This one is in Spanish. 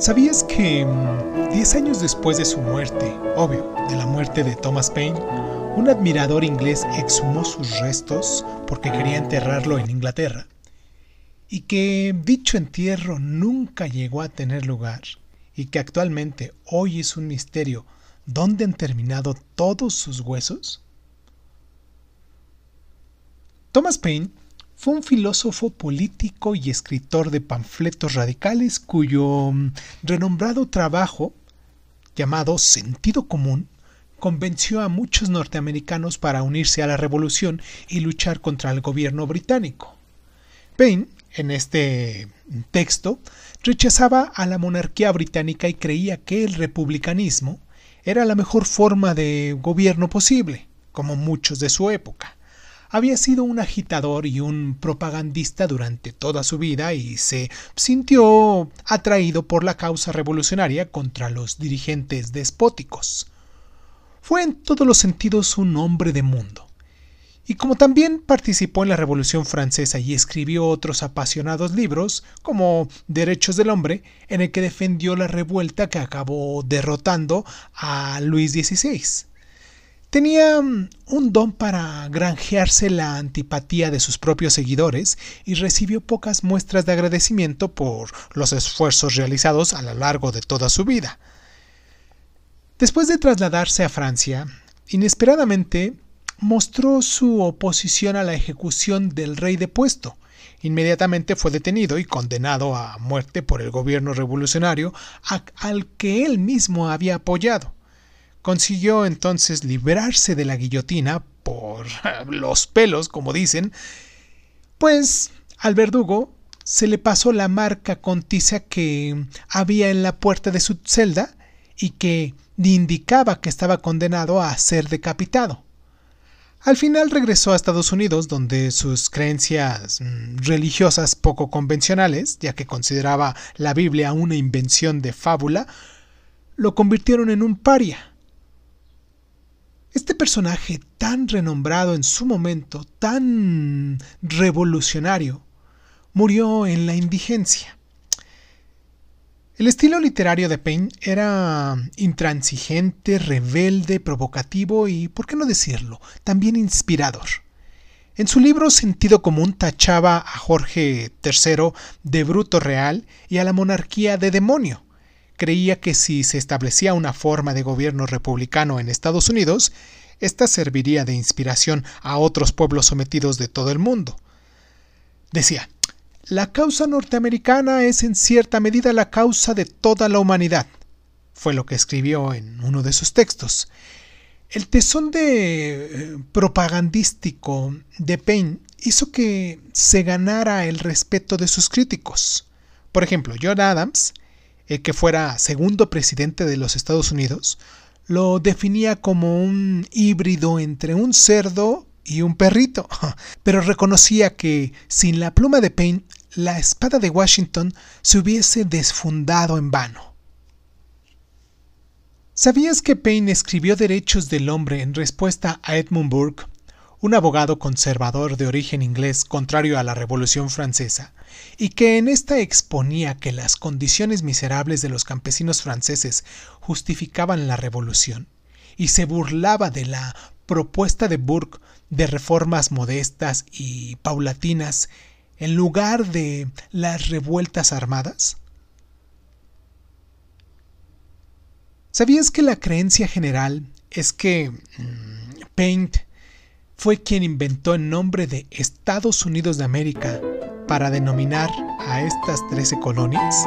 ¿Sabías que 10 mm, años después de su muerte, obvio, de la muerte de Thomas Paine, un admirador inglés exhumó sus restos porque quería enterrarlo en Inglaterra? Y que dicho entierro nunca llegó a tener lugar y que actualmente hoy es un misterio dónde han terminado todos sus huesos? Thomas Paine fue un filósofo político y escritor de panfletos radicales cuyo mm, renombrado trabajo, llamado Sentido Común, convenció a muchos norteamericanos para unirse a la revolución y luchar contra el gobierno británico. Paine, en este texto, rechazaba a la monarquía británica y creía que el republicanismo era la mejor forma de gobierno posible, como muchos de su época había sido un agitador y un propagandista durante toda su vida y se sintió atraído por la causa revolucionaria contra los dirigentes despóticos. Fue en todos los sentidos un hombre de mundo. Y como también participó en la Revolución Francesa y escribió otros apasionados libros, como Derechos del Hombre, en el que defendió la revuelta que acabó derrotando a Luis XVI. Tenía mm, un don para granjearse la antipatía de sus propios seguidores y recibió pocas muestras de agradecimiento por los esfuerzos realizados a lo largo de toda su vida. Después de trasladarse a Francia, inesperadamente mostró su oposición a la ejecución del rey depuesto. Inmediatamente fue detenido y condenado a muerte por el gobierno revolucionario al que él mismo había apoyado. Consiguió entonces librarse de la guillotina por los pelos, como dicen, pues al verdugo se le pasó la marca con que había en la puerta de su celda y que indicaba que estaba condenado a ser decapitado. Al final regresó a Estados Unidos, donde sus creencias mm, religiosas poco convencionales, ya que consideraba la Biblia una invención de fábula, lo convirtieron en un paria. Este personaje tan renombrado en su momento, tan revolucionario, murió en la indigencia. El estilo literario de Paine era intransigente, rebelde, provocativo y, por qué no decirlo, también inspirador. En su libro Sentido Común tachaba a Jorge III de bruto real y a la monarquía de demonio creía que si se establecía una forma de gobierno republicano en Estados Unidos, ésta serviría de inspiración a otros pueblos sometidos de todo el mundo. Decía, la causa norteamericana es en cierta medida la causa de toda la humanidad, fue lo que escribió en uno de sus textos. El tesón de eh, propagandístico de Paine hizo que se ganara el respeto de sus críticos. Por ejemplo, John Adams el que fuera segundo presidente de los Estados Unidos, lo definía como un híbrido entre un cerdo y un perrito, pero reconocía que sin la pluma de Paine, la espada de Washington se hubiese desfundado en vano. ¿Sabías que Paine escribió Derechos del Hombre en respuesta a Edmund Burke un abogado conservador de origen inglés contrario a la Revolución Francesa, y que en esta exponía que las condiciones miserables de los campesinos franceses justificaban la revolución, y se burlaba de la propuesta de Burke de reformas modestas y paulatinas en lugar de las revueltas armadas? ¿Sabías que la creencia general es que mm, Paint fue quien inventó el nombre de Estados Unidos de América para denominar a estas 13 colonias?